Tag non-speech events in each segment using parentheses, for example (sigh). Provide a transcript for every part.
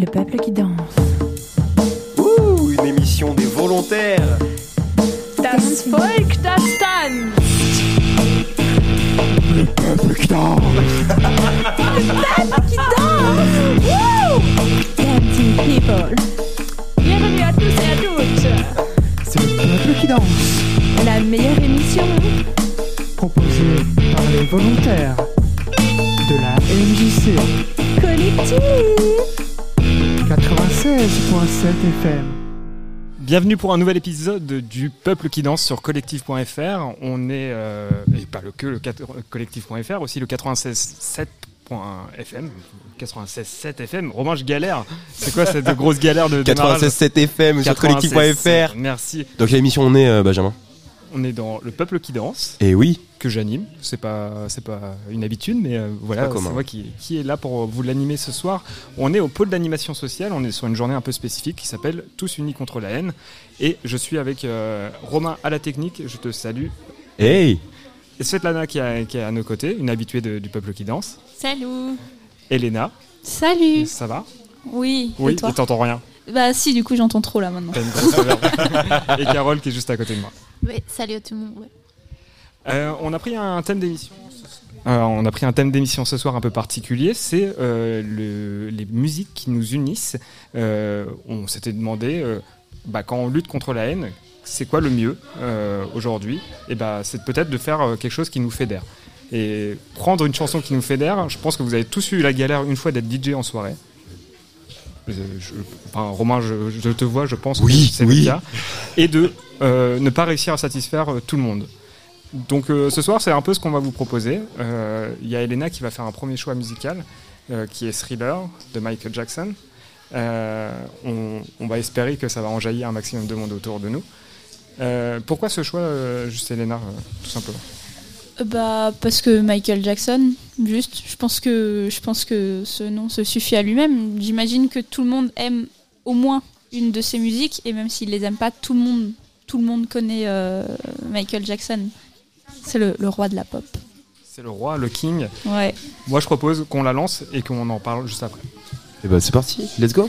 Le peuple qui danse. Ouh, une émission des volontaires. Das Volk, das tanzt. Le peuple qui danse. Dancing people. Bienvenue à tous et à toutes. C'est le peuple qui danse, La meilleure émission. proposé par les volontaires de la MJC Collectif. 96.7 FM. Bienvenue pour un nouvel épisode du Peuple qui danse sur collectif.fr. On est, euh, et pas le que le collectif.fr, aussi le 96.7.fm. 96.7 FM. Romain, je galère. C'est quoi cette grosse galère de démarrage 96.7 FM sur 96.7. collectif.fr. Merci. Donc quelle émission on est, euh, Benjamin? On est dans le Peuple qui danse, Et oui, que j'anime. C'est pas, c'est pas une habitude, mais euh, voilà, c'est moi qui, qui est là pour vous l'animer ce soir. On est au pôle d'animation sociale. On est sur une journée un peu spécifique qui s'appelle Tous unis contre la haine. Et je suis avec euh, Romain à la technique. Je te salue. hey Et Svetlana qui, est- qui est à nos côtés, une habituée de- du peuple qui danse. Salut. Elena, Salut. ça va? Oui. Oui, Et toi? et t'entends rien. Bah si, du coup j'entends trop là maintenant. T'as une grosse réverb. et Carole qui est juste à côté de moi. Oui, salut à tout le monde. ouais. Euh, on a pris un thème d'émission. Euh, on a pris un thème d'émission ce soir un peu particulier, c'est euh, le- les musiques qui nous unissent. Euh, on s'était demandé, euh, bah, quand on lutte contre la haine, c'est quoi le mieux euh, aujourd'hui? Et bah, c'est peut-être de faire euh, quelque chose qui nous fédère. Et prendre une chanson qui nous fédère, je pense que vous avez tous eu la galère une fois d'être DJ en soirée. Je- je- enfin, Romain, je, je te vois, je pense Oui, que c'est oui. le cas. Et de euh, ne pas réussir à satisfaire euh, tout le monde. Donc euh, ce soir, c'est un peu ce qu'on va vous proposer. Euh, Il y a Elena qui va faire un premier choix musical, euh, qui est Thriller de Michael Jackson. Euh, on, on va espérer que ça va enjaillir un maximum de monde autour de nous. Euh, pourquoi ce choix, euh, juste Elena, euh, tout simplement? Euh, Bah parce que Michael Jackson, juste. Je pense que je pense que ce nom se suffit à lui-même. J'imagine que tout le monde aime au moins une de ses musiques et même s'il les aime pas, tout le monde tout le monde connaît euh, Michael Jackson. C'est le, le roi de la pop. C'est le roi, le king. Ouais. Moi, je propose qu'on la lance et qu'on en parle juste après. Et bah c'est parti, let's go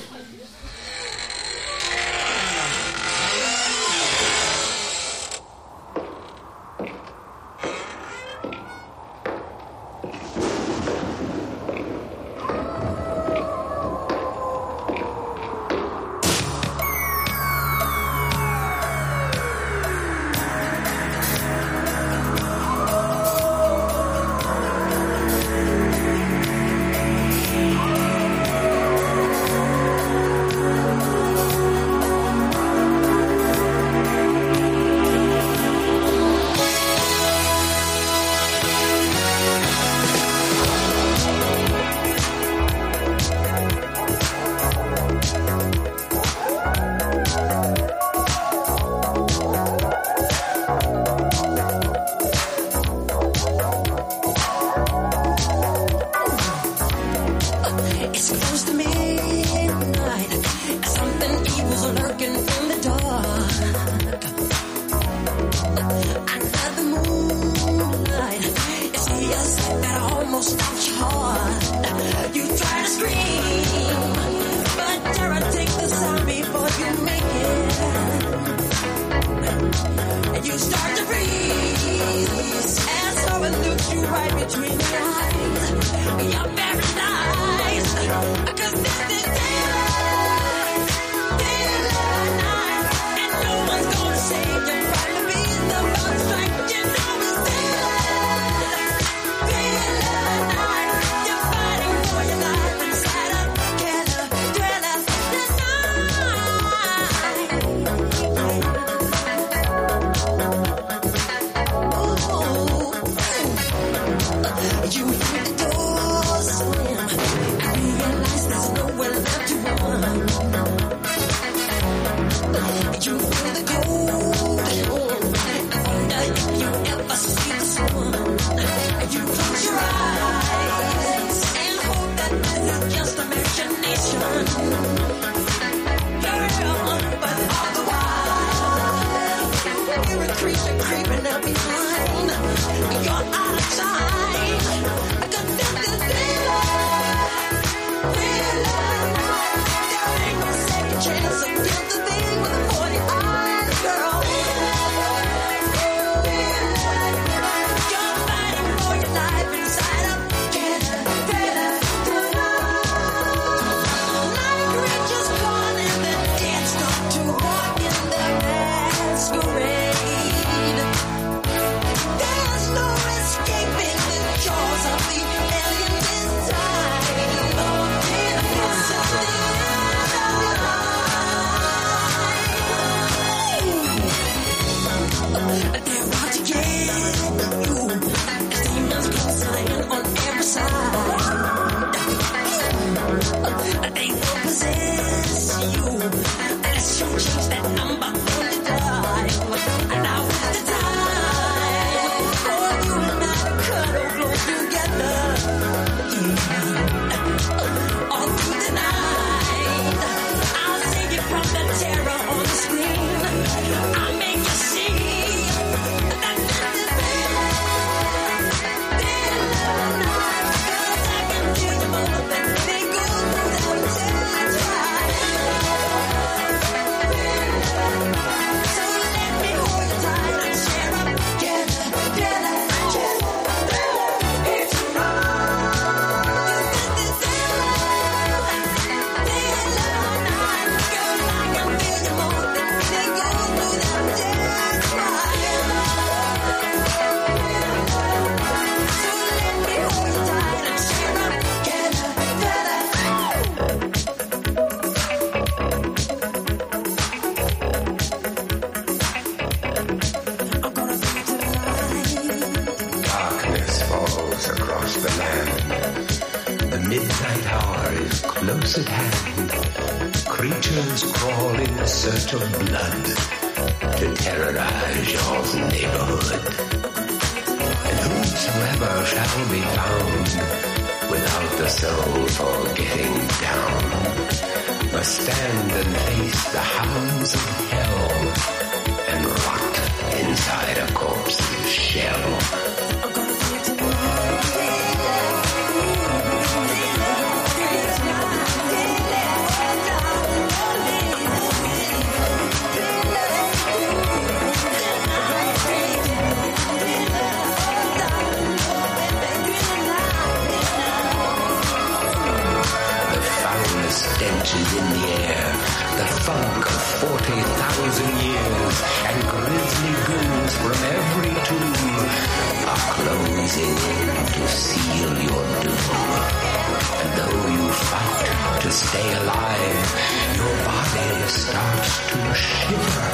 stay alive, your body starts to shiver,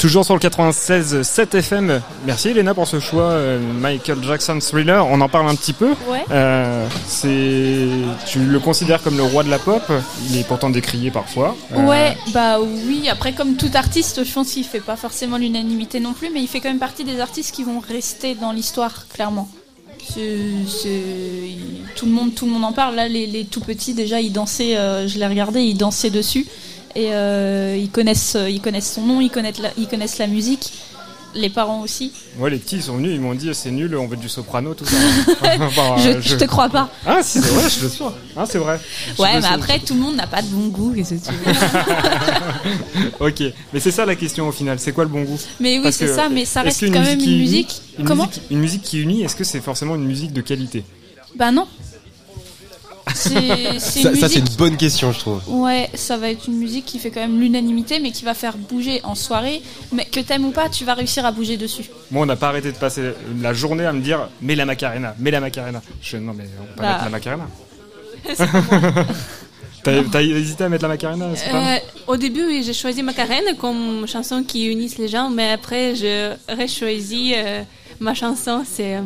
Toujours sur le 96 7 FM. Merci Elena pour ce choix. euh, Michael Jackson Thriller. On en parle un petit peu. Ouais. Euh, c'est, tu le considères comme le roi de la pop. Il est pourtant décrié parfois. Euh, Ouais, bah oui. Après, comme tout artiste, je pense qu'il fait pas forcément l'unanimité non plus, mais il fait quand même partie des artistes qui vont rester dans l'histoire, clairement. Tout le monde, tout le monde en parle. Là, les, les tout petits déjà, ils dansaient. je l'ai regardé, ils dansaient dessus et euh, ils connaissent, ils connaissent son nom, ils connaissent, la, ils connaissent la musique. Les parents aussi. Ouais, les petits ils sont venus, ils m'ont dit c'est nul, on veut du soprano, tout ça. (laughs) Enfin, je, euh, je te crois pas. Ah, si, c'est vrai, je le suis. Ah, c'est vrai. Je Ouais, mais sais. après, tout le monde n'a pas de bon goût. qu'est-ce que tu veux (laughs) Ok, mais c'est ça la question au final. C'est quoi le bon goût? Mais oui, c'est ça. Mais ça reste quand même une musique? Une Comment? musique, une musique qui unit, est-ce que c'est forcément une musique de qualité? Bah non. C'est Ça, c'est une bonne question, je trouve. Ouais, ça va être une musique qui fait quand même l'unanimité, mais qui va faire bouger en soirée. Mais que t'aimes ou pas, tu vas réussir à bouger dessus. Moi, on n'a pas arrêté de passer la journée à me dire mets la Macarena, mets la Macarena. Je non mais on peut pas Bah. mettre la Macarena. (laughs) (laughs) T'as t'as hésité à mettre la Macarena c'est pas Euh, au début, oui, j'ai choisi Macarena comme chanson qui unisse les gens, mais après, je choisi ma chanson. C'est euh,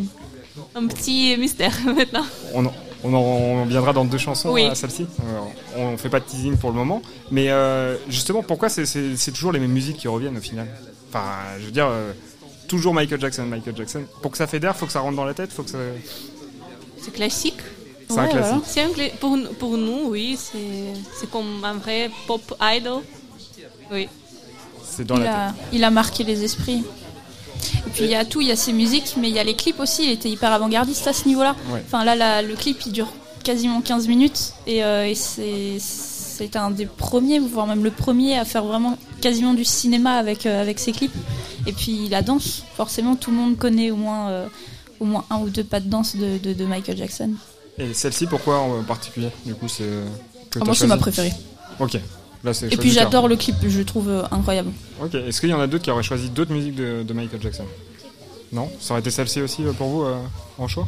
un petit mystère (laughs) maintenant. on, en- on en on viendra dans deux chansons Oui. à celle-ci. Euh, on fait pas de teasing pour le moment, mais euh, justement, pourquoi c'est- toujours les mêmes musiques qui reviennent au final? Enfin, je veux dire, euh, toujours Michael Jackson, Michael Jackson. Pour que ça fédère, faut que ça rentre dans la tête, faut que ça. C'est classique. C'est un classique. voilà. C'est un cla- pour, pour nous, oui, c'est comme un vrai pop idol. Oui. C'est dans Il la tête. il a marqué les esprits. Puis il y a tout, il y a ses musiques, mais il y a les clips aussi. Il était hyper avant-gardiste à ce niveau-là. Ouais. Enfin là, la- le clip il dure quasiment 15 minutes et, euh, et c'est c'est un des premiers, voire même le premier à faire vraiment quasiment du cinéma avec euh, avec ses clips. Et puis la danse, forcément tout le monde connaît au moins euh, au moins un ou deux pas de danse de, de- de Michael Jackson. Et celle-ci, pourquoi en particulier? Du coup, c'est. Ah, moi c'est ma préférée. Ok. Là, c'est Et puis j'adore le clip, je le trouve euh, incroyable. Ok. Est-ce qu'il y en a d'autres qui auraient choisi d'autres musiques de, de Michael Jackson? Non? Ça aurait été celle-ci aussi euh, pour vous euh, en choix?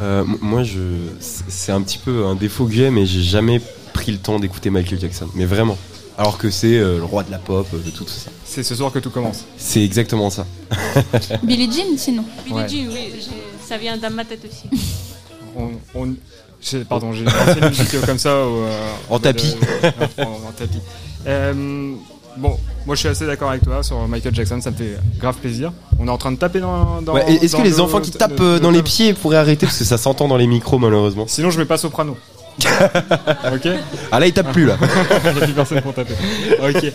Euh, moi, je, c'est un petit peu un défaut que j'ai, mais j'ai jamais pris le temps d'écouter Michael Jackson. Mais vraiment. Alors que c'est euh, le roi de la pop, euh, de tout, tout ça. C'est ce soir que tout commence. C'est exactement ça. Billie Jean sinon. Billie Ouais. Jean, oui, ça vient dans ma tête aussi. On, pardon, j'ai lancé une musique euh, comme ça. euh, En tapis. euh, en, en tapis. Euh, bon, moi je suis assez d'accord avec toi sur Michael Jackson, ça me fait grave plaisir. On est en train de taper dans. dans Ouais, Est-ce que les le- enfants qui tapent le- euh, dans le- les pieds pourraient arrêter parce que ça s'entend dans les micros malheureusement. Sinon, je mets pas soprano. (laughs) ok Ah là, ils tapent plus là. (laughs) Il a plus personne pour taper. Ok.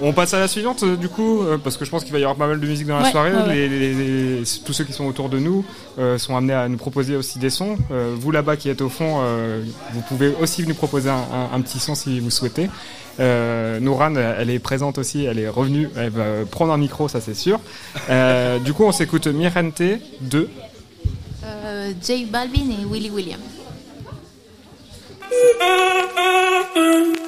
On passe à la suivante, euh, du coup, euh, parce que je pense qu'il va y avoir pas mal de musique dans la Ouais, soirée. ouais, ouais. Les- les- les- tous ceux qui sont autour de nous euh, sont amenés à nous proposer aussi des sons. Euh, vous là-bas qui êtes au fond, euh, vous pouvez aussi nous proposer un, un- un petit son si vous souhaitez. Euh, Nouran, elle est présente aussi, elle est revenue, elle va prendre un micro, ça c'est sûr. Euh, (laughs) du coup, on s'écoute Mirente 2. Euh, J Balvin et Willy William. (laughs)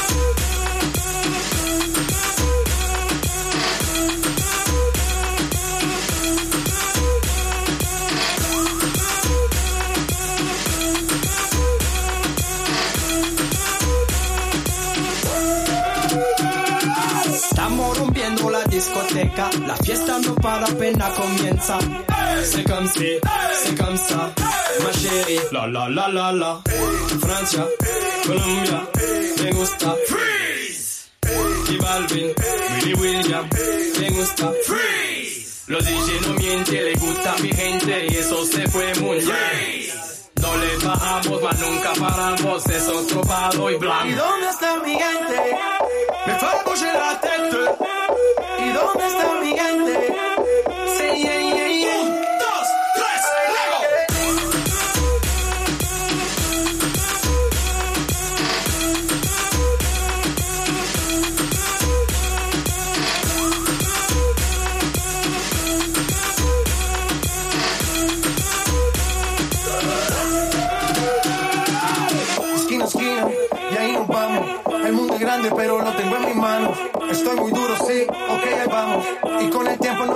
Discoteca, la fiesta no para apenas comienza. C'est comme si, c'est comme ça, ma chérie. La la la la la. Francia, Colombia, me gusta. Freeze. Y Balvin, Willy William, me gusta. Freeze. Los DJ no mienten, le gusta mi gente y eso se fue muy bien. No le bajamos, mas nunca paramos, es otro palo y ¿Y blanco. dónde está mi gente? Me fue a bouger la tête.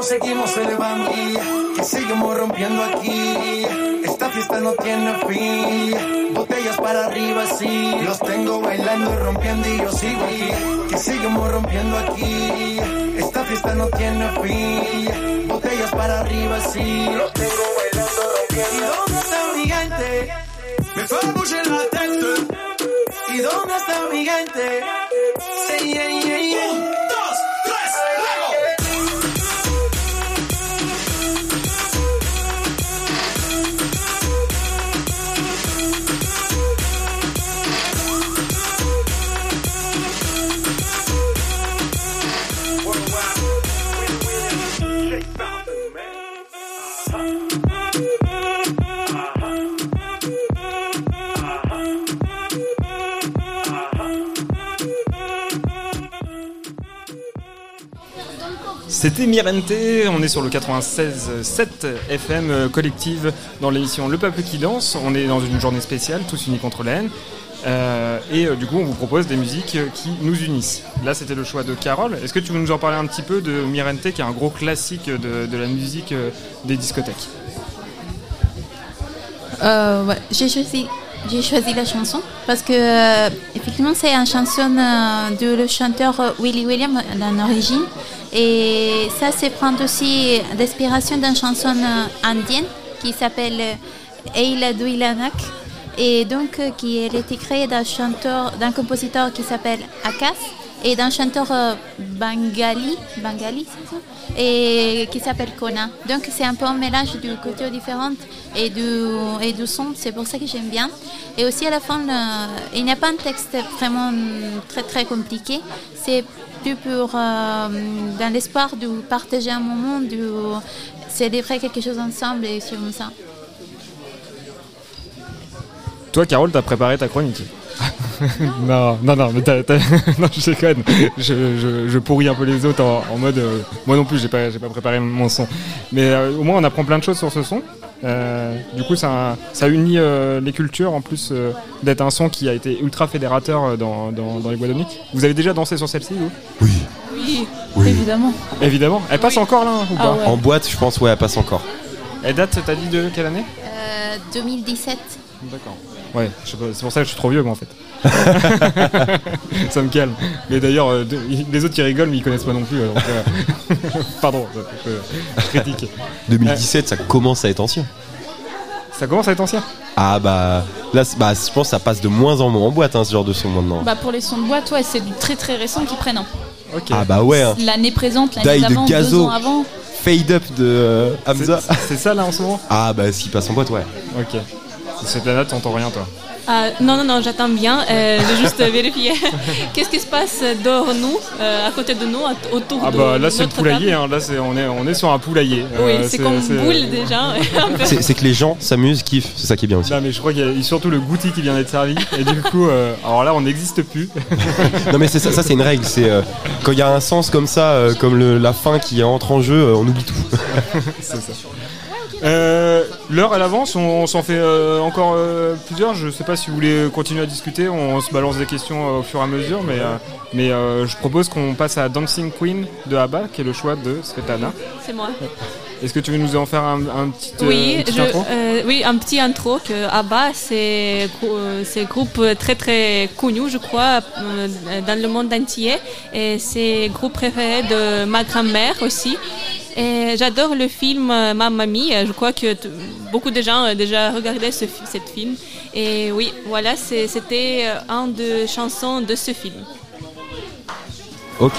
Seguimos elevando. Que seguimos rompiendo aquí. Esta fiesta no tiene fin. Botellas para arriba, sí. Los tengo bailando y rompiendo y yo sigo. Y que seguimos rompiendo aquí. Esta fiesta no tiene fin. Botellas para arriba, sí. Los tengo bailando, rompiendo. ¿Y dónde está mi gente? Me fue a bouger la. ¿Y dónde está mi gente? Sí, yeah, yeah, yeah. C'était Mirente, on est sur le 96.7 FM euh, collective dans l'émission Le Peuple qui danse. On est dans une journée spéciale, tous unis contre la haine. Euh, et euh, du coup, on vous propose des musiques qui nous unissent. Là, c'était le choix de Carole. Est-ce que tu veux nous en parler un petit peu de Mirente, qui est un gros classique de, la musique des discothèques? J'ai choisi, la chanson parce que effectivement c'est une chanson de le chanteur Willie William en origine et ça c'est prendre aussi d'inspiration d'une chanson indienne qui s'appelle Eila Duilanak et donc euh, qui a été créée d'un chanteur, d'un compositeur qui s'appelle Akas et d'un chanteur euh, bengali, bengali et qui s'appelle Kona. Donc c'est un peu un mélange de cultures différentes et du, et son, c'est pour ça que j'aime bien. Et aussi à la fin, il n'y a pas un texte vraiment mm, très très compliqué, c'est plus pour euh, dans l'espoir de partager un moment, de célébrer quelque chose ensemble et comme ça. Toi, Carole, t'as préparé ta chronique? Non, non, non, mais t'as, t'as- (laughs) non, je déconne. Je, je, je pourris un peu les autres en, en mode. euh, moi non plus, j'ai pas, j'ai pas préparé mon son. Mais euh, au moins, on apprend plein de choses sur ce son. Euh, du coup, ça, ça unit euh, les cultures en plus euh, d'être un son qui a été ultra fédérateur dans, dans, dans les Guadeloupe. Vous avez déjà dansé sur celle-ci, vous? Oui, Oui. évidemment. Évidemment. Elle passe encore là hein, ou Ah pas? ouais. En boîte, je pense, ouais, elle passe encore. Elle date, t'as dit de quelle année? Euh, 2017. D'accord. Ouais, c'est pour ça que je suis trop vieux, moi, en fait. (laughs) ça me calme. Mais d'ailleurs, euh, les autres qui rigolent, mais ils connaissent pas non plus. euh, donc, euh, (laughs) Pardon, je, je critique. (laughs) 2017, ça commence à être ancien. Ça commence à être ancien Ah bah là, bah, je pense que ça passe de moins en moins en boîte, hein, ce genre de son maintenant. Bah pour les sons de boîte, ouais, c'est du très très récent qui prennent. hein. Ah bah ouais, hein. L'année présente, l'année de d'avant, deux Gazo. ans avant. Fade up de euh, Hamza. C'est- ça là en ce moment? Ah bah s'il passe en boîte, ouais. Ok. Svetlana, t'entends rien toi Ah, non, non, non, j'attends bien. Euh, je vais juste vérifier. (laughs) Qu'est-ce qui se passe dehors nous, euh, à côté de nous, autour Ah de bah là c'est le poulailler, table? hein. là c'est on est on est sur un poulailler. Oui, Euh, c'est comme boule déjà. (laughs) C'est que les gens s'amusent, kiffent, c'est ça qui est bien aussi. Non mais je crois qu'il y a surtout le goûter qui vient d'être servi et du coup euh, alors là on n'existe plus. (laughs) Non mais c'est ça, ça c'est une règle, c'est euh, quand il y a un sens comme ça, euh, comme le- la fin qui entre en jeu, euh, on oublie tout. C'est ça. Euh, L'heure elle avance, on, s'en fait euh, encore euh, plusieurs. Je sais pas si vous voulez continuer à discuter, on, se balance des questions au fur et à mesure, mais, mais je propose qu'on passe à Dancing Queen de ABBA, qui est le choix de Svetlana. C'est moi. Est-ce que tu veux nous en faire un, un petit, Oui, je- intro oui, un petit intro que ABBA, c'est un groupe très très connu, je crois, dans le monde entier. Et c'est le groupe préféré de ma grand-mère aussi. J'adore le film euh, Mamma Mia. Je crois que beaucoup de gens ont déjà regardé ce, film. Et oui, voilà, c'était euh, un des chansons de ce film. Ok.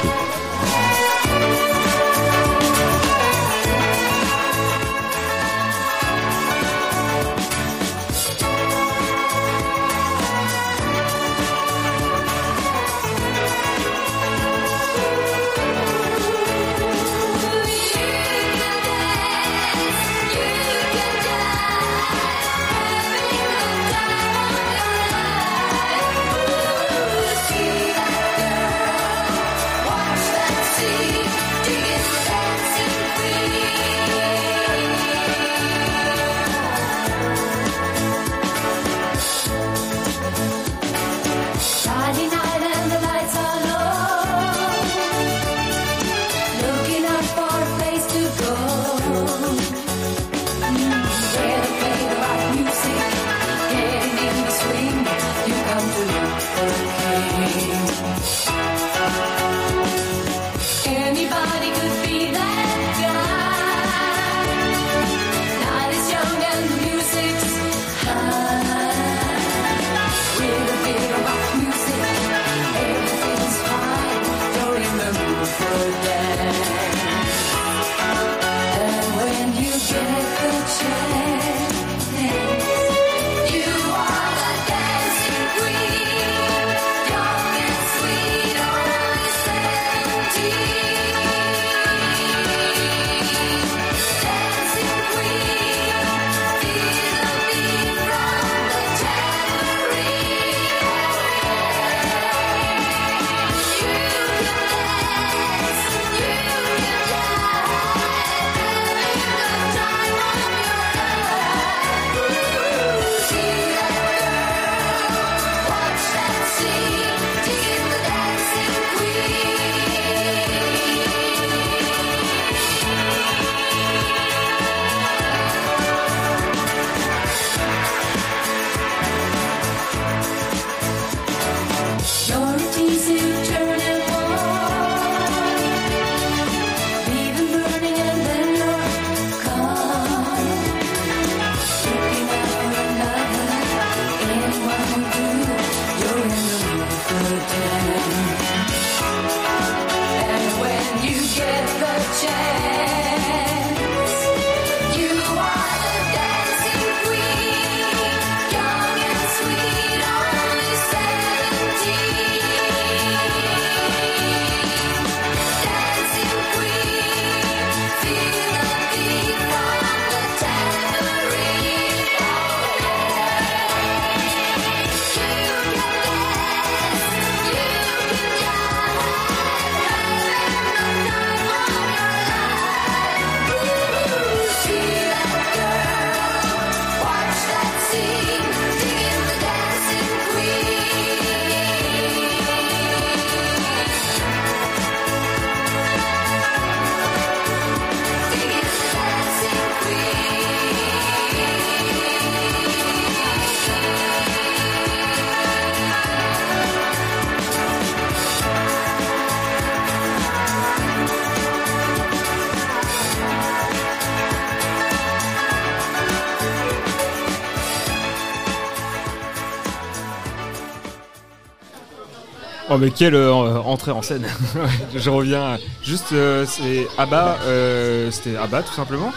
Oh mais quelle euh, entrée en scène (laughs) je, reviens juste euh, c'est Abba euh, c'était Abba tout simplement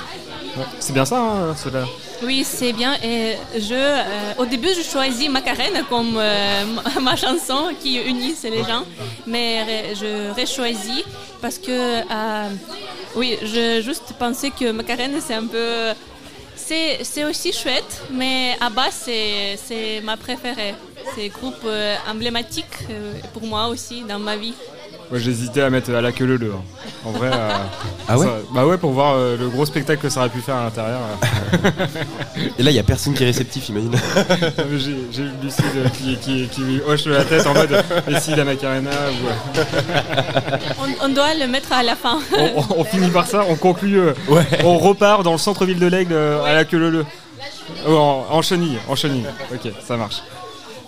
Ouais. c'est bien ça hein, cela Oui, c'est bien. Et je, euh, au début, je choisis Macarena comme euh, (laughs) ma- chanson qui unit les gens, mais je réchoisis parce que, oui, je juste pensais que Macarena c'est un peu, c'est aussi chouette, mais Abba c'est ma préférée. C'est un groupe euh, emblématique euh, pour moi aussi dans ma vie. Moi j'hésitais à mettre à la queue le le. hein. En vrai. euh, Ah ouais ça- Bah ouais pour voir euh, le gros spectacle que ça aurait pu faire à l'intérieur. euh. (laughs) Et là, il y a personne qui est réceptif, imagine. J'ai eu Lucide euh, qui, qui, hoche la tête en mode et si la Macarena ou, On, on doit le mettre à la fin. on, on- on finit par ça, on conclut, euh, on repart dans le centre-ville de l'Aigle euh, à la queue leu Oh, en, en chenille, en chenille. Ok, ça marche.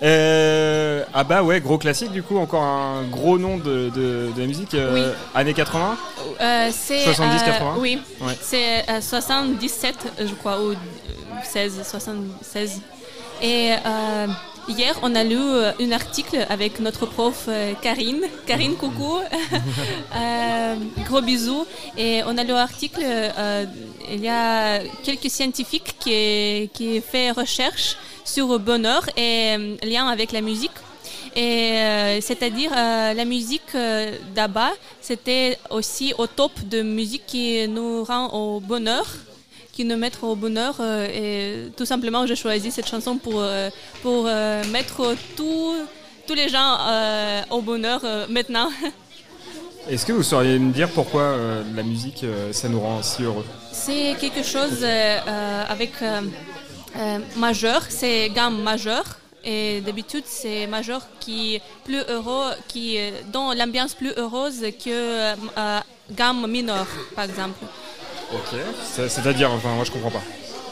Euh, ah bah ouais, gros classique du coup, encore un gros nom de, de, musique. euh, Oui. Années 80 Euh, c'est 70, euh, 80? Oui, Ouais. c'est euh, 77, je crois, ou euh, 16, 76. Et euh, hier, on a lu euh, un article avec notre prof euh, Karine. Karine, coucou. (laughs) Euh, gros bisous. Et on a lu l'article. euh, il y a quelques scientifiques qui, qui fait recherche sur le bonheur et euh, lien avec la musique. Et euh, c'est-à-dire euh, la musique d'Abba, c'était aussi au top de musique qui nous rend au bonheur, qui nous met au bonheur. euh, et tout simplement, j'ai choisi cette chanson pour euh, pour euh, mettre tous tous les gens au bonheur maintenant. (laughs) Est-ce que vous sauriez me dire pourquoi euh, la musique euh, ça nous rend si heureux? C'est quelque chose euh, avec majeur, c'est gamme majeure. Et d'habitude, c'est majeur qui est plus heureux, qui dans l'ambiance plus heureuse que gamme mineure, par exemple. Ok. C'est- C'est-à-dire, enfin moi je comprends pas.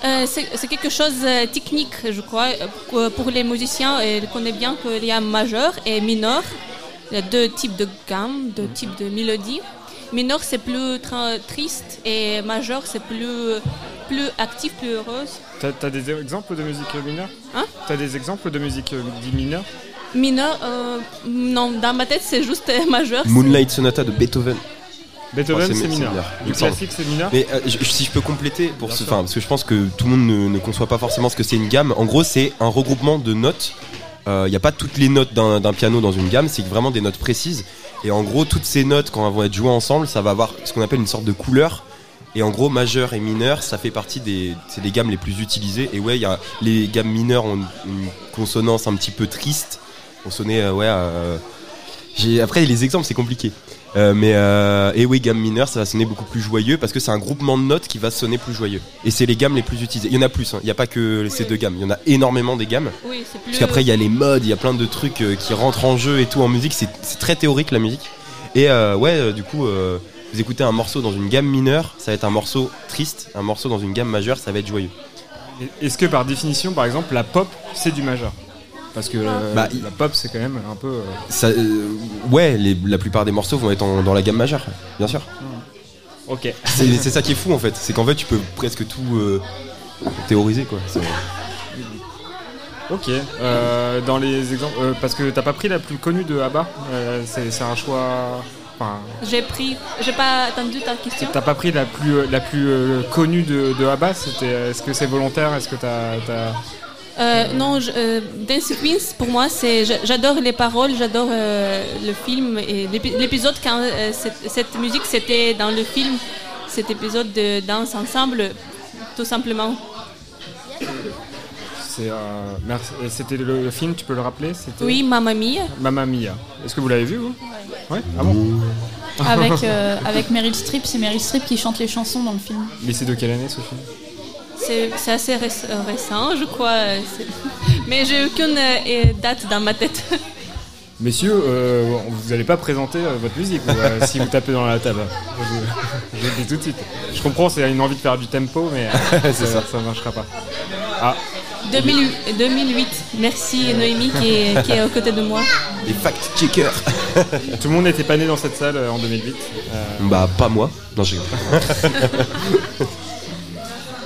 Euh, c'est quelque chose de technique, je crois. euh, Pour les musiciens, euh, ils connaissent bien qu'il y a majeur et mineur. Il y a deux types de gammes, deux types de mélodies. Mineur, c'est plus triste et majeur, c'est plus, plus actif, plus heureuse. T'as as des exemples de musique mineure? Hein? T'as des exemples de musique euh, mineure? Mineur, euh, non, dans ma tête, c'est juste euh, majeur. Moonlight Sonata de Beethoven. Beethoven, c'est mineur. semble. classique, c'est mineur Mais euh, je- si je peux compléter, pour ce, parce que je pense que tout le monde ne, ne conçoit pas forcément ce que c'est une gamme. En gros, c'est un regroupement de notes. Il n'y a pas toutes les notes d'un piano dans une gamme, c'est vraiment des notes précises. Et en gros, toutes ces notes, quand elles vont être jouées ensemble, ça va avoir ce qu'on appelle une sorte de couleur. Et en gros, majeur et mineur, ça fait partie des, c'est des gammes les plus utilisées. Et ouais, il y a, les gammes mineures ont une, consonance un petit peu triste. On sonnait, euh, ouais. euh, après, les exemples, c'est compliqué. Euh, mais euh, et oui, gamme mineure, ça va sonner beaucoup plus joyeux parce que c'est un groupement de notes qui va sonner plus joyeux. Et c'est les gammes les plus utilisées. Il y en a plus, hein. il n'y a pas que ces deux gammes, il y en a énormément des gammes. Oui, c'est plus. Parce qu'après, il y a les modes, il y a plein de trucs euh, qui rentrent en jeu et tout en musique. C'est très théorique la musique. Et euh, ouais, euh, du coup, euh, vous écoutez un morceau dans une gamme mineure, ça va être un morceau triste. Un morceau dans une gamme majeure, ça va être joyeux. Est-ce que par définition, par exemple, la pop, c'est du majeur? Parce que euh, Bah, la pop, c'est quand même un peu. euh, Ça, euh, ouais, les- la plupart des morceaux vont être en- dans la gamme majeure, bien sûr. Ok. (laughs) C'est ça qui est fou en fait, c'est qu'en fait tu peux presque tout euh, théoriser quoi. Ok. Euh, dans les exemples, euh, parce que t'as pas pris la plus connue de ABBA. euh, c'est un choix. Enfin, J'ai pris. J'ai pas attendu ta question. t'as pas pris la plus la plus euh, connue de, de ABBA. C'était. Est-ce que c'est volontaire Est-ce que t'as. Euh, non, je- euh, Dance Queens, pour moi, c'est, j'a- j'adore les paroles, j'adore euh, le film et l'épi- l'épisode quand euh, cette, cette musique c'était dans le film, cet épisode de danse ensemble, tout simplement. C'est. euh, merci. Et C'était le, le film. Tu peux le rappeler C'était? Oui, Mamma Mia, Mamma Mia. Est-ce que vous l'avez vu vous? Ouais. Ah bon? Avec, euh, avec Meryl Streep, c'est Meryl Streep qui chante les chansons dans le film. Mais c'est de quelle année ce film? C'est, assez euh, récent, je crois, euh, (laughs) mais j'ai aucune euh, date dans ma tête. (laughs) Messieurs, euh, vous n'allez pas présenter euh, votre musique vous, euh, si vous tapez dans la table. Je, je le dis tout de suite. Je comprends, c'est une envie de faire du tempo, mais euh, (laughs) ça, ça marchera pas. Ah, 2008, 2008. merci Noémie qui est, qui est aux côtés de moi. Les fact-checkers tout le monde n'était pas né dans cette salle en 2008. Euh, Bah pas moi. Non j'ai.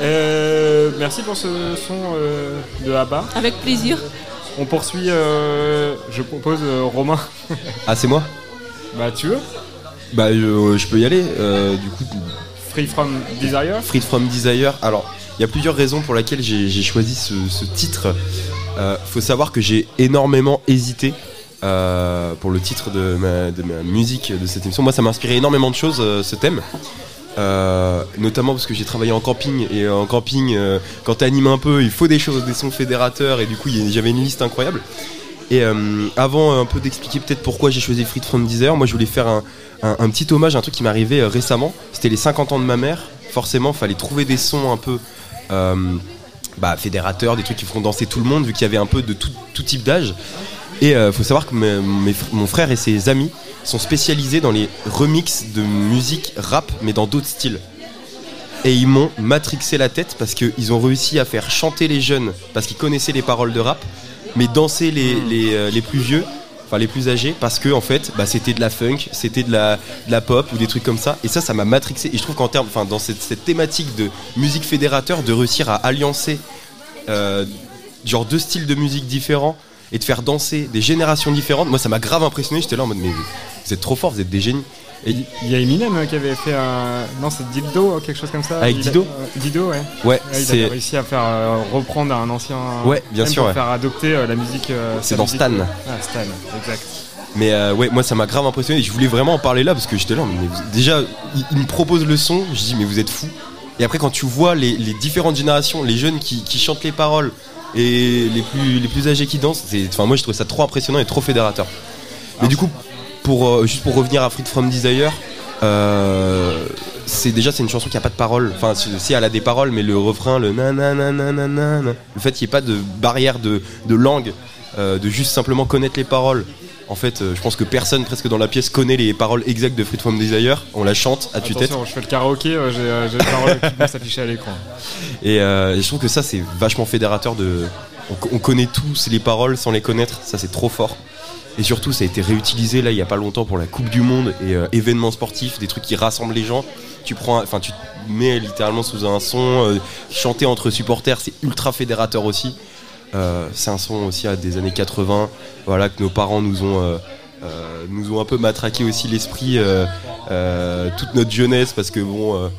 Euh, merci pour ce son euh, de ABBA. Avec plaisir. On poursuit, euh, je propose euh, Romain. Ah, c'est moi? Bah, tu veux? Bah, je, je peux y aller. euh, du coup, Free from Desire? Freed from Desire. Alors, il y a plusieurs raisons pour lesquelles j'ai choisi ce, ce titre. Euh, faut savoir que j'ai énormément hésité euh, pour le titre de ma, de ma musique de cette émission. Moi, ça m'a inspiré énormément de choses, euh, ce thème. Euh, notamment parce que j'ai travaillé en camping et en camping, euh, quand tu animes un peu, il faut des choses, des sons fédérateurs et du coup, j'avais une liste incroyable. Et euh, avant euh, un peu d'expliquer peut-être pourquoi j'ai choisi Freed from Desire, moi je voulais faire un, un- petit hommage à un truc qui m'est arrivé euh, récemment. C'était les 50 ans de ma mère. Forcément, fallait trouver des sons un peu euh, bah, fédérateurs, des trucs qui feront danser tout le monde, vu qu'il y avait un peu de tout, tout type d'âge. Et euh, faut savoir que mon frère et ses amis sont spécialisés dans les remixes de musique rap, mais dans d'autres styles. Et ils m'ont matrixé la tête parce qu'ils ont réussi à faire chanter les jeunes parce qu'ils connaissaient les paroles de rap, mais danser les, les, euh, les plus vieux, enfin les plus âgés, parce que en fait, bah, c'était de la funk, c'était de la, de la pop ou des trucs comme ça. Et ça, ça m'a matrixé. Et je trouve qu'en termes, enfin, dans cette, cette thématique de musique fédérateur, de réussir à alliancer euh, genre deux styles de musique différents et de faire danser des générations différentes, moi ça m'a grave impressionné. J'étais là en mode, mais vous êtes trop forts, vous êtes des génies. Et Il y a Eminem euh, qui avait fait un. Non, c'est Dildo, quelque chose comme ça. Avec a- Dido euh, Dido, ouais. ouais, Ouais, il avait réussi à faire euh, reprendre un ancien. Ouais, bien sûr, Pour ouais. faire adopter euh, la musique. C'est dans musique, Stan. Ah, Stan, exact. Mais ouais, moi ça m'a grave impressionné. Je voulais vraiment en parler là parce que j'étais là. Mais vous- déjà, il, il me propose le son. Je dis mais vous êtes fous. Et après quand tu vois les, les différentes générations, les jeunes qui, qui chantent les paroles et les plus les plus âgés qui dansent, c'est, enfin moi je trouve ça trop impressionnant et trop fédérateur. Mais du coup, pour euh, juste pour revenir à Freed from Desire. Euh, c'est déjà c'est une chanson qui a pas de paroles. Enfin, si elle a des paroles, mais le refrain, le nananananana, le fait qu'il n'y ait pas de barrière de, de langue, euh, de juste simplement connaître les paroles. En fait, euh, je pense que personne presque dans la pièce connaît les paroles exactes de Freed from Desire. On la chante à tue-tête. Attention, je fais le karaoké, euh, j'ai les paroles qui vont s'afficher à l'écran. Et je trouve que ça, c'est vachement fédérateur de. On, on connaît tous les paroles sans les connaître. Ça, c'est trop fort. Et surtout, ça a été réutilisé là il y a pas longtemps pour la Coupe du Monde et euh, événements sportifs, des trucs qui rassemblent les gens. Tu prends, enfin, tu mets littéralement sous un son, euh, chanter entre supporters, c'est ultra fédérateur aussi. Euh, c'est un son aussi à des années 80, voilà que nos parents nous ont. nous ont un peu matraqué aussi l'esprit toute notre jeunesse parce que bon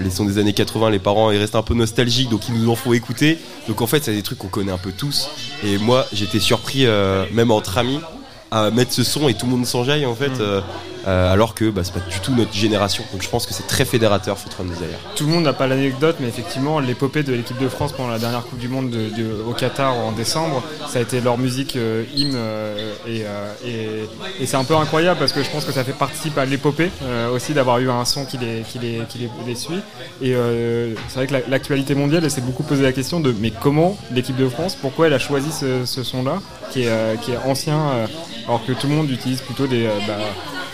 les sons des années 80, les parents ils restent un peu nostalgiques, donc ils nous en font écouter. Donc en fait, c'est des trucs qu'on connaît un peu tous. Et moi, j'étais surpris, même entre amis, à mettre ce son et tout le monde s'enjaille en fait, euh, euh, alors que bah, c'est pas du tout notre génération. Donc je pense que c'est très fédérateur, Foot From Desire. Tout le monde n'a pas l'anecdote, mais effectivement, l'épopée de l'équipe de France pendant la dernière Coupe du Monde de- de- au Qatar en décembre, ça a été leur musique euh, hymne. euh, et c'est un peu incroyable parce que je pense que ça fait participe à l'épopée aussi d'avoir eu un son qui les, suit. Et c'est vrai que la- l'actualité mondiale, s'est beaucoup posé la question de mais comment l'équipe de France, pourquoi elle a choisi ce, son-là, qui est, ancien, alors que tout le monde utilise plutôt des, bah,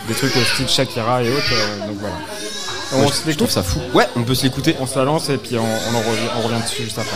des trucs style Shakira et autres. euh, donc voilà. On se je, trouve ça fou. Ouais, on peut se l'écouter. on se la lance et puis on, on en revient, on revient dessus juste après.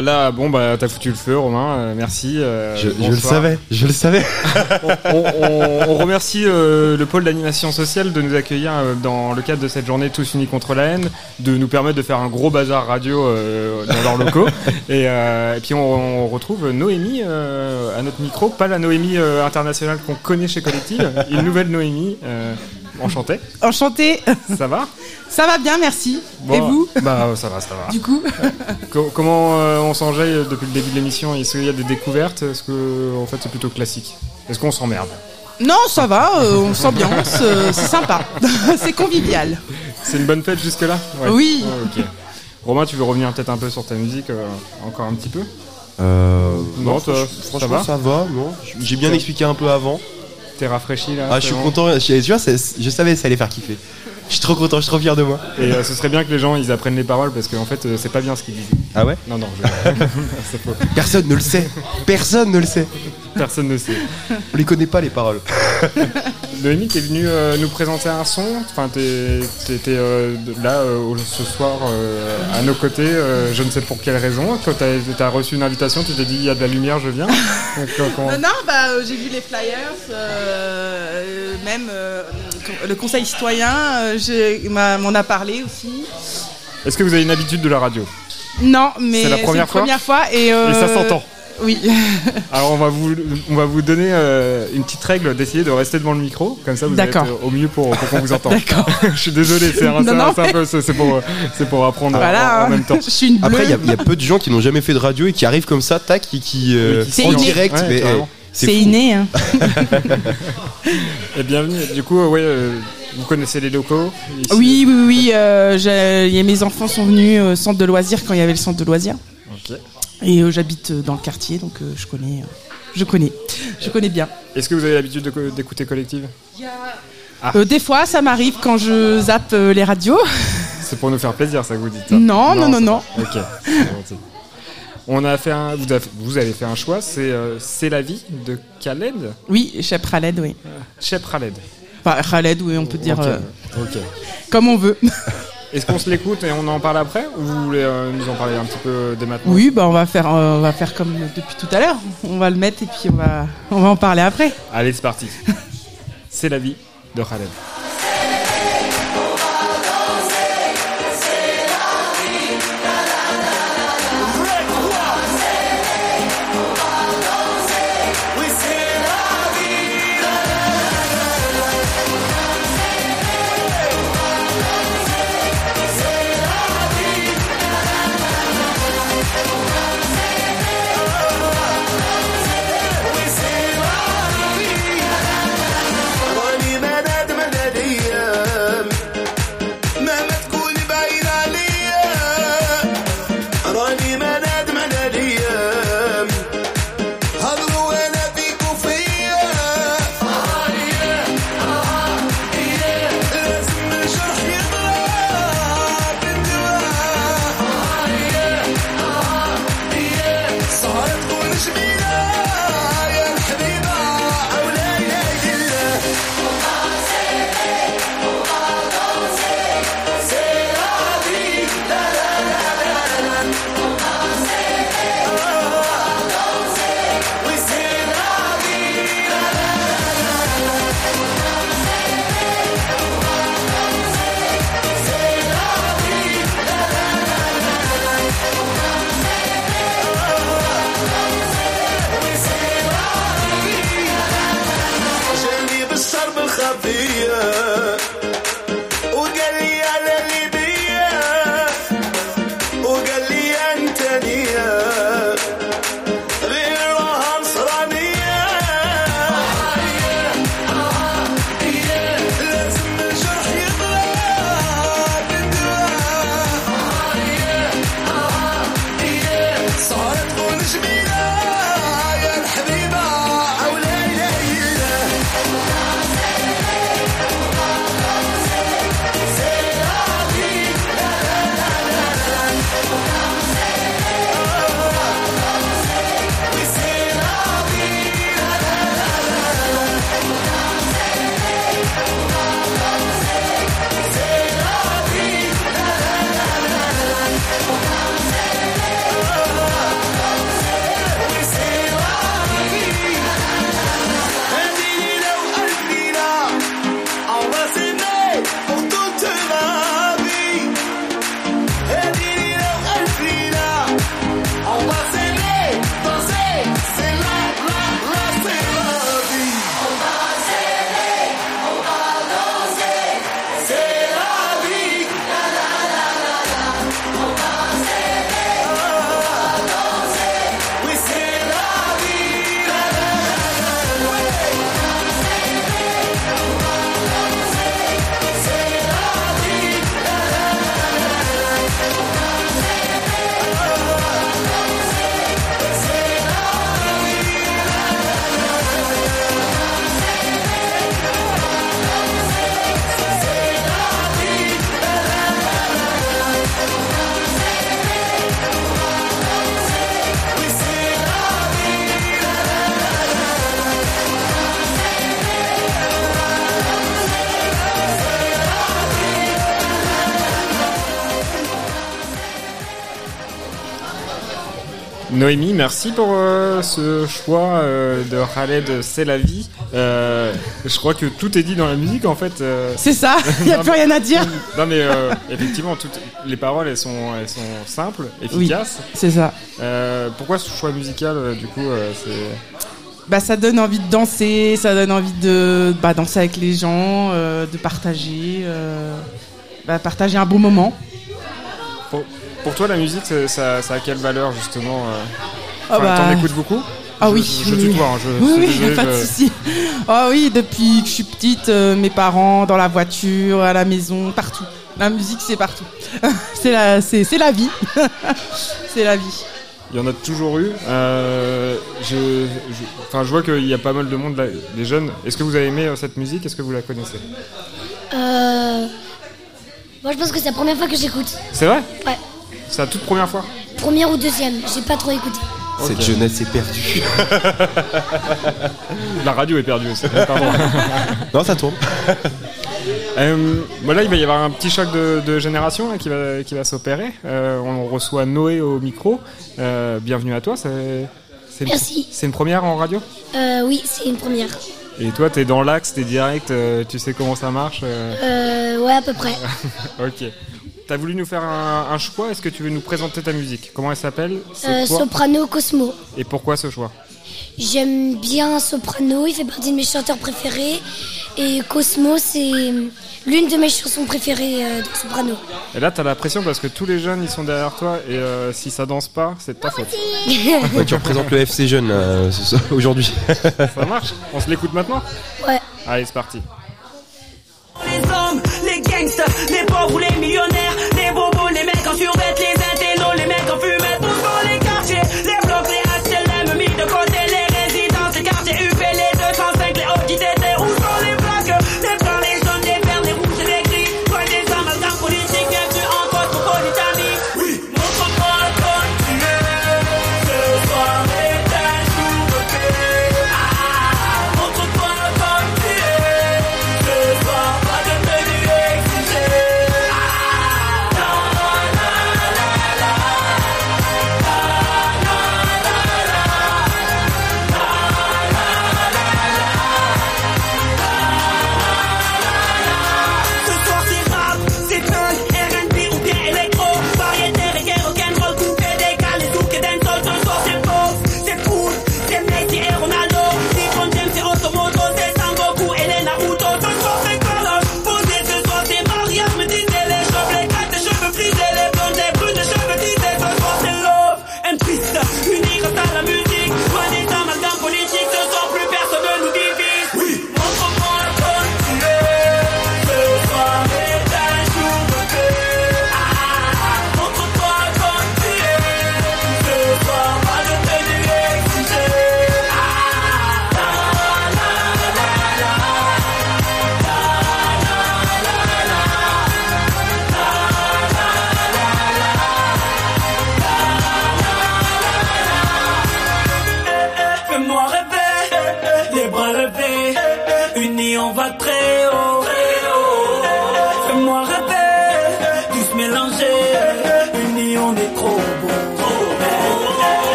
Là, bon, bah, t'as foutu le feu, Romain. euh, merci. euh, Je, je le savais, je le savais. (laughs) on, on- on remercie euh, le pôle d'animation sociale de nous accueillir dans le cadre de cette journée Tous Unis contre la haine, de nous permettre de faire un gros bazar radio dans leurs locaux. (laughs) et, et puis on, on retrouve Noémie à notre micro, pas la Noémie internationale qu'on connaît chez Collective, une nouvelle Noémie. Enchantée. Enchanté. Ça va Ça va bien, merci. Bon, Et vous Bah ça va, ça va. Du coup Co- comment euh, on s'enjaille depuis le début de l'émission? Est-ce qu'il y a des découvertes? Est-ce que en fait c'est plutôt classique? Est-ce qu'on s'emmerde? Non, ça va, euh, on s'ambiance, euh, c'est sympa. (laughs) c'est convivial. C'est une bonne fête jusque-là? Oui. Ok. Romain, tu veux revenir peut-être un peu sur ta musique euh, encore un petit peu? Euh, Non, franch- ça franchement, ça va. non. J'ai bien expliqué un peu avant. T'es rafraîchi là Ah, je suis bon content. Je, tu vois, je savais que ça allait faire kiffer. Je suis trop content, je suis trop fier de moi. Et euh, ce serait bien que les gens ils apprennent les paroles parce qu'en fait euh, c'est pas bien ce qu'ils disent. Ah ouais? Non, non, je-. (laughs) Personne ne le sait. Personne ne le sait. Personne ne sait. On les connaît pas les paroles. (laughs) Noémie, t'es venue euh, nous présenter un son. Enfin, t'étais euh, là euh, ce soir à nos côtés. je ne sais pour quelle raison. Quand t'as as reçu une invitation, tu t'es dit il y a de la lumière, je viens. (laughs) Non, bah, j'ai vu les flyers, même le conseil citoyen m'en a parlé aussi. Est-ce que vous avez une habitude de la radio? Non, mais C'est la première fois? première fois et, Et ça s'entend. Oui. (laughs) Alors on va vous, on va vous donner euh, une petite règle d'essayer de rester devant le micro, comme ça vous êtes au mieux pour, pour qu'on vous entende. (laughs) D'accord. (laughs) Je suis désolé, c'est un, Non, c'est un- peu, pour, c'est pour apprendre en- Voilà, en, hein. même temps. Je suis une bleue. Après, il y a- il y, a peu de gens qui n'ont jamais fait de radio et qui arrivent comme ça, tac, et qui. euh, Oui, en inné. direct, Ouais, mais. C'est inné. Hein. Et bienvenue. Du coup, euh, ouais, euh, vous connaissez les locaux ici Oui, oui, oui. euh, j'ai- mes enfants sont venus au centre de loisirs quand il y avait le centre de loisirs. Et euh, j'habite euh, dans le quartier, donc euh, je connais. euh, je connais. Je connais bien. Est-ce que vous avez l'habitude de co- d'écouter Collective? Ah. Euh, des fois, ça m'arrive quand je zappe euh, les radios. (laughs) C'est pour nous faire plaisir, ça que vous dites. ça Non, non, non, non. Ok. c'est gentil. On a fait un, vous, avez, vous avez fait un choix, c'est euh, C'est la vie de Khaled? Oui, Chef Khaled, oui. Chep Khaled. Enfin, Khaled, oui, on peut dire Ok. euh, Ok. comme on veut. (laughs) Est-ce qu'on se l'écoute et on en parle après ou vous voulez euh, nous en parler un petit peu dès maintenant Oui, bah on va faire, euh, on va faire comme depuis tout à l'heure. On va le mettre et puis on va, on va en parler après. Allez, c'est parti. c'est la vie de Khaled. Noémie, merci pour euh, ce choix euh, de Khaled C'est la vie. Euh, je crois que tout est dit dans la musique en fait. C'est ça, (laughs) y a Non, plus rien à dire. Non mais effectivement, toutes les paroles elles sont, elles sont simples, efficaces. c'est ça. Pourquoi ce choix musical du coup c'est... Bah, ça donne envie de danser, ça donne envie de bah, danser avec les gens, de partager, bah, partager un bon moment. Toi la musique ça, ça a quelle valeur justement euh Ah Enfin, bah. T'en écoutes beaucoup Ah Je- oui, Je, oui, tutoie, hein, je, oui, c'est oui, désolé, pas de je- souci. Ah oui, depuis que je suis petite, euh, mes parents, dans la voiture, à la maison, partout. La musique, c'est partout. (laughs) c'est la, c'est, c'est la vie. (laughs) c'est la vie. Il y en a toujours eu. Euh, je, je- enfin, je vois qu'il y a pas mal de monde, là, des jeunes. Est-ce que vous avez aimé euh, cette musique? Est-ce que vous la connaissez? Euh... Moi, je pense que c'est la première fois que j'écoute. C'est vrai? Ouais. C'est la toute première fois Première ou deuxième, j'ai pas trop écouté. Cette jeunesse est perdue. (laughs) La radio est perdue aussi. pardon. (laughs) non, ça tourne. (laughs) Euh, voilà, il va y avoir un petit choc de, de génération qui va, qui va s'opérer. Euh, on reçoit Noé au micro. Euh, bienvenue à toi. C'est, c'est une- Merci. C'est une première en radio? Euh, oui, c'est une première. Et toi, t'es dans l'axe, t'es direct, euh, tu sais comment ça marche. euh. Euh, ouais, à peu près. ok. T'as voulu nous faire un, un choix? Est-ce que tu veux nous présenter ta musique? Comment elle s'appelle? Euh, soprano Cosmo. Et pourquoi ce choix? J'aime bien Soprano, il fait partie de mes chanteurs préférés. Et Cosmo, c'est l'une de mes chansons préférées euh, de Soprano. Et là, t'as la pression parce que tous les jeunes, ils sont derrière toi. Et euh, si ça danse pas, c'est de ta faute. Ouais, tu représentes le FC Jeune euh, (laughs) aujourd'hui. ça marche On se l'écoute maintenant? Ouais. Allez, c'est parti. Les hommes, les les pauvres ou les millionnaires,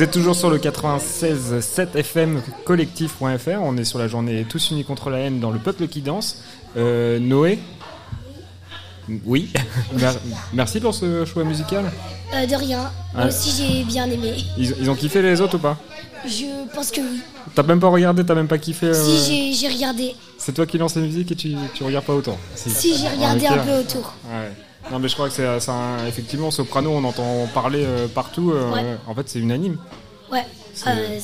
Vous êtes toujours sur le 96 7 FM collectif.fr. On est sur la journée Tous unis contre la haine dans le peuple qui danse. Euh, Noé Oui. (laughs) Mer- Merci pour ce choix musical. Euh, de rien. Moi aussi, j'ai bien aimé. Ils, ils ont kiffé les autres ou pas? Je pense que oui. T'as même pas regardé, t'as même pas kiffé euh, Si, j'ai- j'ai regardé. C'est toi qui lance la musique et tu, tu regardes pas autant Si, j'ai regardé un peu autour. Ouais. Non mais je crois que c'est c'est un- effectivement Soprano, on entend parler euh, partout. euh, Ouais. En fait, c'est unanime. Ouais. Euh,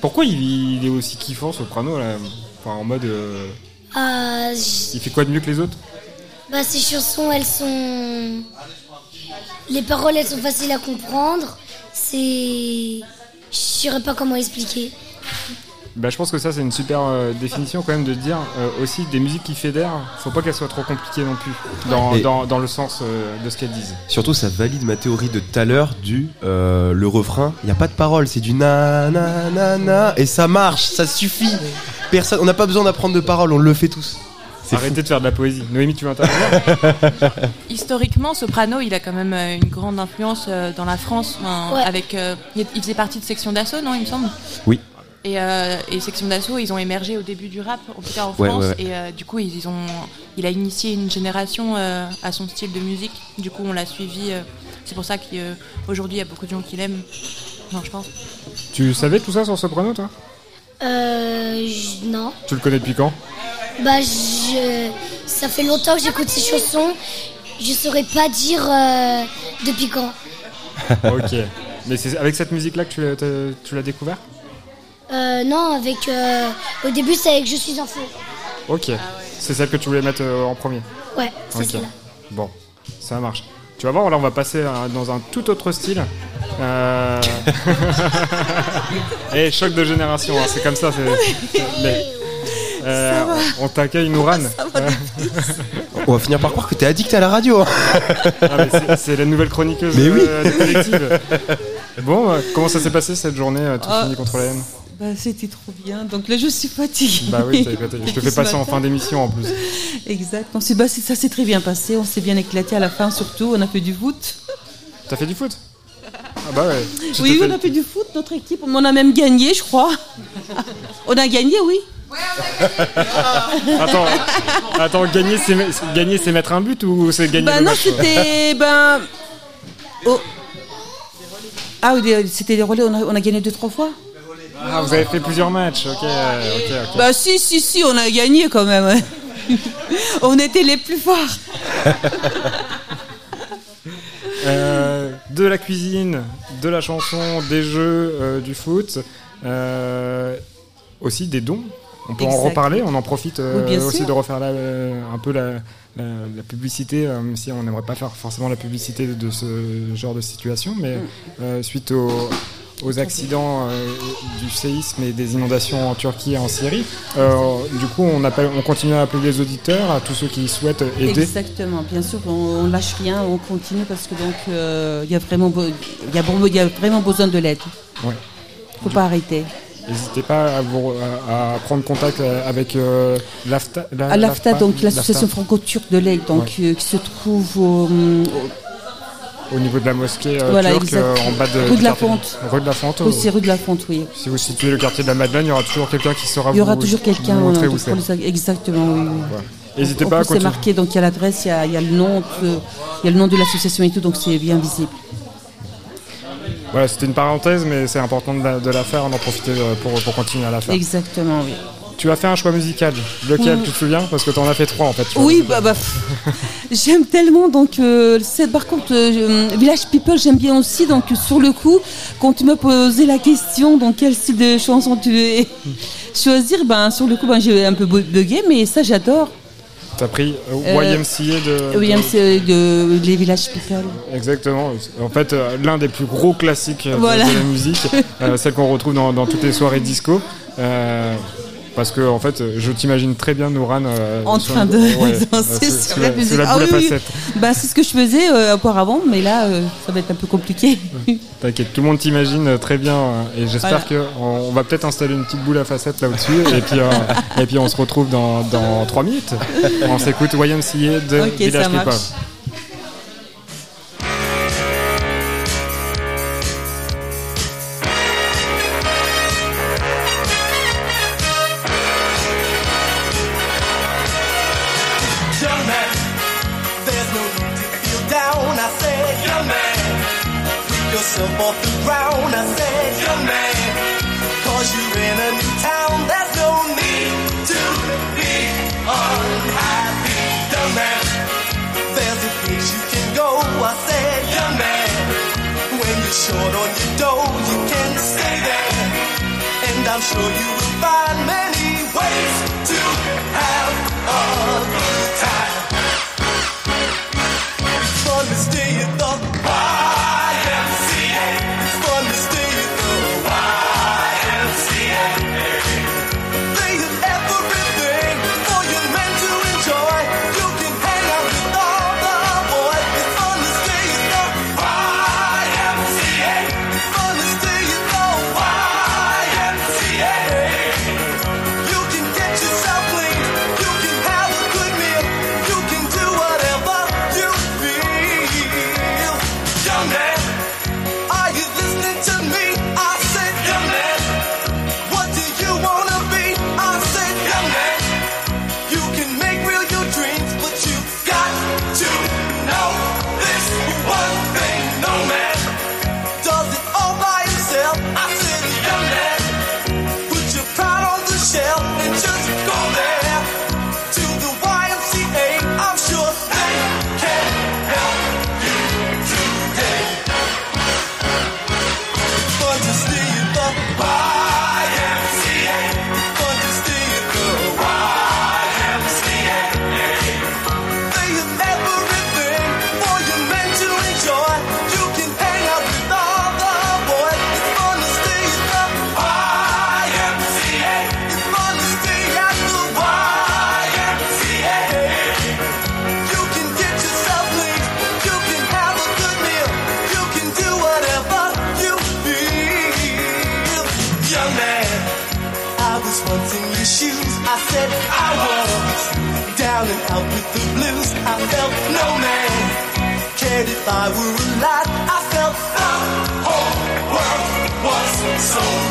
Pourquoi il, il est aussi kiffant, Soprano, là Enfin, en mode. euh, euh, j- il fait quoi de mieux que les autres? Bah, ces chansons, elles sont. Les paroles, elles sont faciles à comprendre. C'est. Je saurais pas comment expliquer. Bah, je pense que ça, c'est une super euh, définition quand même de dire euh, aussi des musiques qui fédèrent, faut pas qu'elles soient trop compliquées non plus, dans, dans, dans le sens euh, de ce qu'elles disent. Surtout, ça valide ma théorie de tout à l'heure du euh, le refrain. Il n'y a pas de parole, c'est du na na na na et ça marche, ça suffit. Personne, on n'a pas besoin d'apprendre de paroles, on le fait tous. C'est Arrêtez de faire de la poésie. Noémie, tu veux intervenir? (laughs) Historiquement, Soprano, il a quand même une grande influence dans la France. enfin, Ouais. avec, il il faisait partie de Section d'Assaut, non, il me semble? Oui. Et, euh, et Section d'Assaut, ils ont émergé au début du rap, en tout cas en Ouais, France. ouais, ouais. Et euh, du coup, ils, ils ont, il a initié une génération euh, à son style de musique. Du coup, on l'a suivi. euh, c'est pour ça qu'aujourd'hui, il y a beaucoup de gens qui l'aiment. Non, je pense. Tu savais tout ça sur Soprano, toi? Euh. Non. Tu le connais depuis quand? Bah, je. Ça fait longtemps que j'écoute ces chansons. Je saurais pas dire euh, depuis quand. (laughs) Ok. Mais c'est avec cette musique-là que tu l'as découvert? Euh, non, avec. euh, Au début, c'est avec Je suis un feu. Ok. C'est celle que tu voulais mettre euh, en premier Ouais, c'est Ok. celle-là. Bon, ça marche. Tu vas voir, là, on va passer euh, dans un tout autre style. Euh... (laughs) Et choc de génération, hein, c'est comme ça. c'est- Mais, euh, on t'accueille, Nouran. On va finir par croire que t'es addict à la radio. hein. (laughs) Ah, mais c'est- c'est la nouvelle chroniqueuse Mais oui. euh, du collectif. Bon, euh, comment ça s'est passé cette journée, euh, tout Ah, fini contre la haine? Bah, c'était trop bien. Donc là, je suis fatiguée. Bah oui, je te fais (laughs) passer en fin d'émission en plus. Exact. On bah, c'est- ça s'est très bien passé. On s'est bien éclaté à la fin, surtout. On a fait du foot. T'as fait du foot? Ah bah ouais. Oui, on a fait du foot, notre équipe. On a même gagné, je crois. (laughs) on a gagné, oui. Attends, attends, gagner c'est gagner c'est mettre un but ou c'est gagner Bah le non, c'était. Ben. oh. Ah oui, c'était des relais, on a, on a gagné deux, trois fois. Ah, vous avez fait plusieurs matchs, ok, euh, ok, ok. Bah si, si, si, on a gagné quand même. (laughs) on était les plus forts. (laughs) Euh, de la cuisine, de la chanson, des jeux, euh, du foot, euh, aussi des dons. On peut en reparler, on en profite Oui, aussi sûr. de refaire la- un peu la, la- la publicité, même si on n'aimerait pas faire forcément la publicité de ce genre de situation, mais Mm. suite aux, aux accidents euh, du séisme et des inondations en Turquie et en Syrie, euh, du coup on, appelle, on continue à appeler les auditeurs, à tous ceux qui souhaitent aider. Exactement, bien sûr, on, on lâche rien, on continue parce que donc euh, il y a vraiment, il y a, be- il y a vraiment besoin de l'aide. Ouais. Faut pas arrêter. N'hésitez pas à, vous, à, à prendre contact avec euh, l'AFTA. la- donc l'association franco-turque de l'aide, donc euh, qui se trouve au, au- Au niveau de la mosquée euh, Voilà, turque, exact. euh, en bas de. Rue de la Fonte. Rue de la Fonte. euh, aussi rue de la Fonte, oui. Si vous situez le quartier de la Madeleine, il y aura toujours quelqu'un qui saura Il y aura vous- toujours quelqu'un vous euh, exactement. Oui. N'hésitez En pas c'est marqué, donc il y a l'adresse, il y a, il y a le nom, de- il y a le nom de l'association et tout, donc c'est bien visible. Voilà, c'était une parenthèse, mais c'est important de la, de la faire, d'en profiter euh, pour, pour continuer à la faire. Exactement, oui. Tu as fait un choix musical. Lequel, tu te souviens? Parce que tu en as fait trois en fait. Oui, bah, bah, (laughs) j'aime tellement. Donc, euh, par contre, euh, Village People, j'aime bien aussi. Donc, sur le coup, quand tu m'as posé la question, donc quel style de chanson tu veux (laughs) choisir, ben, sur le coup, ben, j'ai un peu bu- bugué, mais ça, j'adore. T'as pris euh, Euh, YMCA de. De les Village People. Exactement. En fait, euh, l'un des plus gros classiques euh, de, Voilà. de la musique, euh, celle qu'on retrouve dans, dans toutes les soirées disco. Euh, parce que en fait, je t'imagine très bien Nouran euh, En train de ouais, danser euh, sur la musique. Ah boule à oui, oui. facettes. Bah, c'est ce que je faisais euh, auparavant, mais là, euh, ça va être un peu compliqué. T'inquiète, tout le monde t'imagine très bien et j'espère Voilà. qu'on on va peut-être installer une petite boule à facettes là au-dessus et puis et puis on se retrouve dans dans trois minutes. On s'écoute YMCA de Ok, Village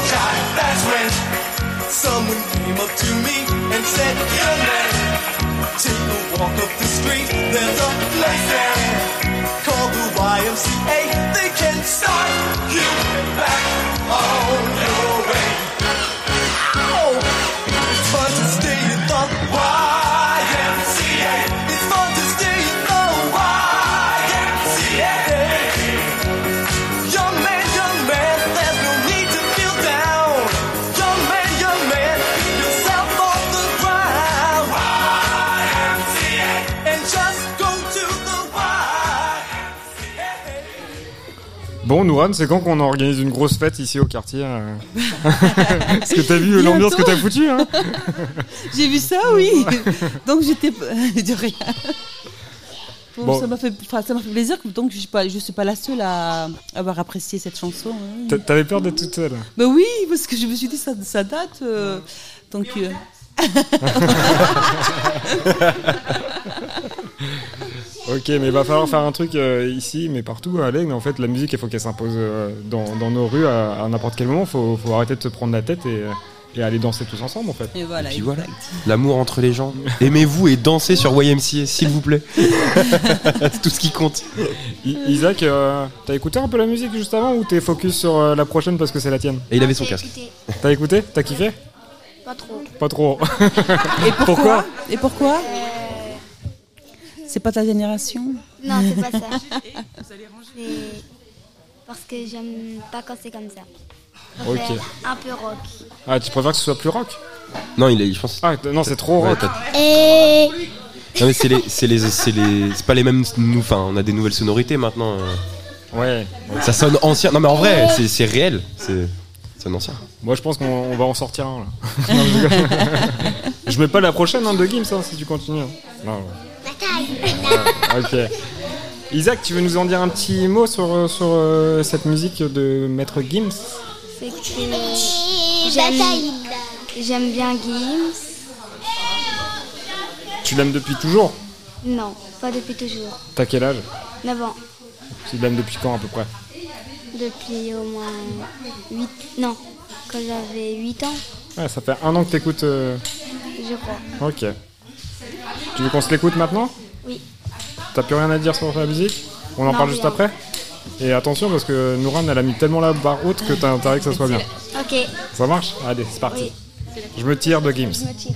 dry. That's when someone came up to me and said, Young man, take a walk up the street. There's a place there called the YMCA. They can start you Bon, Nouran, c'est quand qu'on organise une grosse fête ici au quartier euh (laughs) Parce que t'as vu l'ambiance que t'as foutue, hein (laughs) J'ai vu ça, oui. Donc j'étais (laughs) de rien. Bon, Bon. Ça m'a fait, enfin, ça m'a fait plaisir. Donc je suis pas, je suis pas la seule à avoir apprécié cette chanson. hein. T'a- T'avais peur d'être toute seule? Bah oui, parce que je me suis dit ça, ça date. euh, donc. euh, Ok, mais il va falloir faire un truc euh, ici, mais partout à Laigle. En fait, la musique, il faut qu'elle s'impose euh, dans, dans nos rues à, à n'importe quel moment. Faut, faut arrêter de se prendre la tête et, euh, et aller danser tous ensemble, en fait. Et voilà. puis voilà. L'amour entre les gens. (laughs) Aimez-vous et dansez sur YMCA, s'il vous plaît. C'est (laughs) tout ce qui compte. I- Isaac, euh, t'as écouté un peu la musique juste avant ou t'es focus sur euh, la prochaine parce que c'est la tienne? Et il avait son casque. T'as écouté? T'as kiffé? Pas trop. Pas trop. Et pourquoi, Pourquoi? Et pourquoi? C'est pas ta génération Non, c'est pas ça. (laughs) Parce que j'aime pas quand c'est comme ça. Ok. Un peu rock. Ah, tu préfères que ce soit plus rock Non, il est, je pense. Ah, non, c'est trop rock. Et Non mais c'est les, c'est les, c'est les, c'est pas les mêmes. nous- Enfin, on a des nouvelles sonorités maintenant. euh. Ouais. Ça sonne ancien. Non mais en vrai, c'est, c'est réel. C'est, c'est un ancien. Moi, je pense qu'on on va en sortir un, là. (laughs) (laughs) Je mets pas la prochaine hein, de Gims, hein, si tu continues. Non. Ouais, ok. Isaac, tu veux nous en dire un petit mot sur, euh, sur euh, cette musique de Maître Gims? C'est que j'aime j'aime bien Gims. Tu l'aimes depuis toujours? Non, pas depuis toujours. T'as quel âge? 9 ans. Tu l'aimes depuis quand à peu près? Depuis au moins 8 non, quand j'avais 8 ans, Ouais, ça fait un an que t'écoutes. euh, je crois. Ok. Tu veux qu'on se l'écoute maintenant Oui. T'as plus rien à dire sur la musique On en Non, parle juste après Et attention parce que Nouran elle a mis tellement la barre haute que t'as intérêt que ça soit bien. OK. Ça marche Allez, c'est parti. Oui. Je me tire de Gims. Je me tire.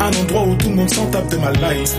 Un endroit où tout le monde s'en tape de ma life.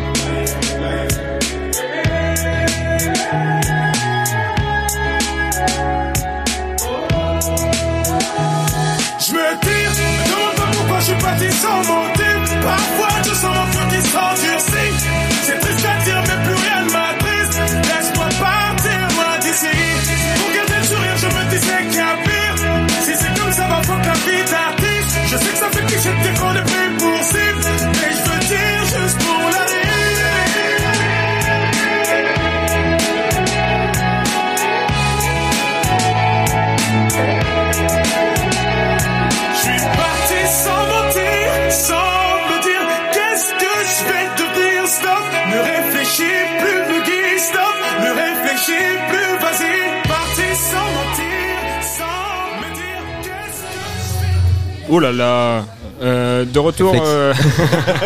Oh là là Euh, de retour euh,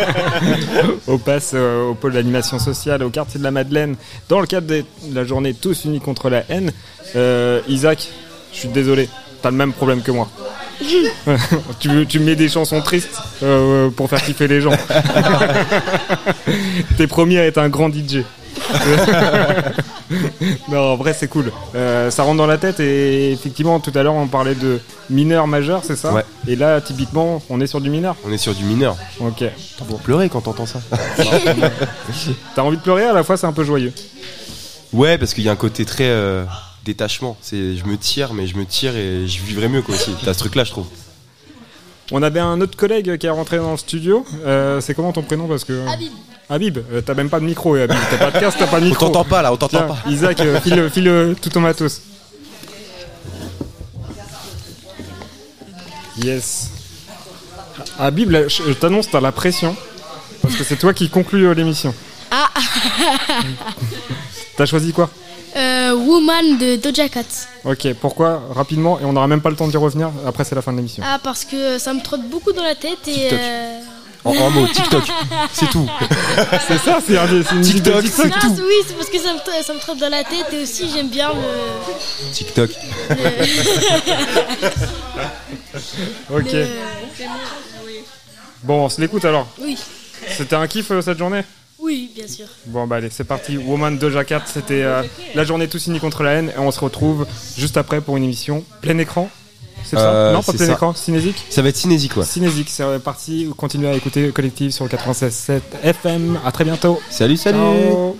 (laughs) au pass euh, au pôle d'animation sociale au quartier de la Madeleine dans le cadre de la journée Tous unis contre la haine. Isaac, je suis désolé, t'as le même problème que moi. (laughs) tu, tu mets des chansons tristes pour faire kiffer les gens. (laughs) T'es promis à être un grand DJ. (laughs) non, en vrai, c'est cool. Euh, ça rentre dans la tête et effectivement, tout à l'heure, on parlait de mineur majeur, c'est ça Ouais. Et là, typiquement, on est sur du mineur. On est sur du mineur. Ok. Pour pleurer quand t'entends ça. (laughs) T'as envie de pleurer à la fois, c'est un peu joyeux. Ouais, parce qu'il y a un côté très euh, détachement. C'est, je me tire, mais je me tire et je vivrai mieux quoi aussi. T'as ce truc-là, je trouve. On avait un autre collègue qui est rentré dans le studio. Euh, c'est comment ton prénom parce que Habib. Habib, euh, t'as même pas de micro, eh, Habib. T'as pas de casque, t'as pas de On micro. t'entend pas là, on t'entend Tiens, pas. Isaac, euh, file, file tout ton matos. Yes. Habib, là, je t'annonce, t'as la pression. Parce que c'est toi qui conclus euh, l'émission. Ah T'as choisi quoi? Euh, Woman de Doja Cat. Ok, pourquoi Rapidement, et on n'aura même pas le temps d'y revenir. Après, c'est la fin de l'émission. Ah, parce que ça me trotte beaucoup dans la tête et. TikTok. euh, En un mot, TikTok. (laughs) C'est tout. (laughs) c'est ça, c'est un- c'est une musique de TikTok, TikTok. Non, tout. oui, c'est parce que ça me, ça me trotte dans la tête et aussi j'aime bien le. TikTok. Ok. le- Bon, on se l'écoute alors. Oui, C'était un kiff euh, cette journée? Oui, bien sûr. Bon bah allez, c'est parti. Woman Doja Cat, c'était euh, la journée tous unis contre la haine et on se retrouve juste après pour une émission plein écran. C'est ça Euh, Non, pas plein ça. écran, cinésique Ça va être cinésique quoi. Cinésique, c'est parti. Continuez à écouter Collective sur le 96.7 FM. À très bientôt. Salut, salut. Ciao.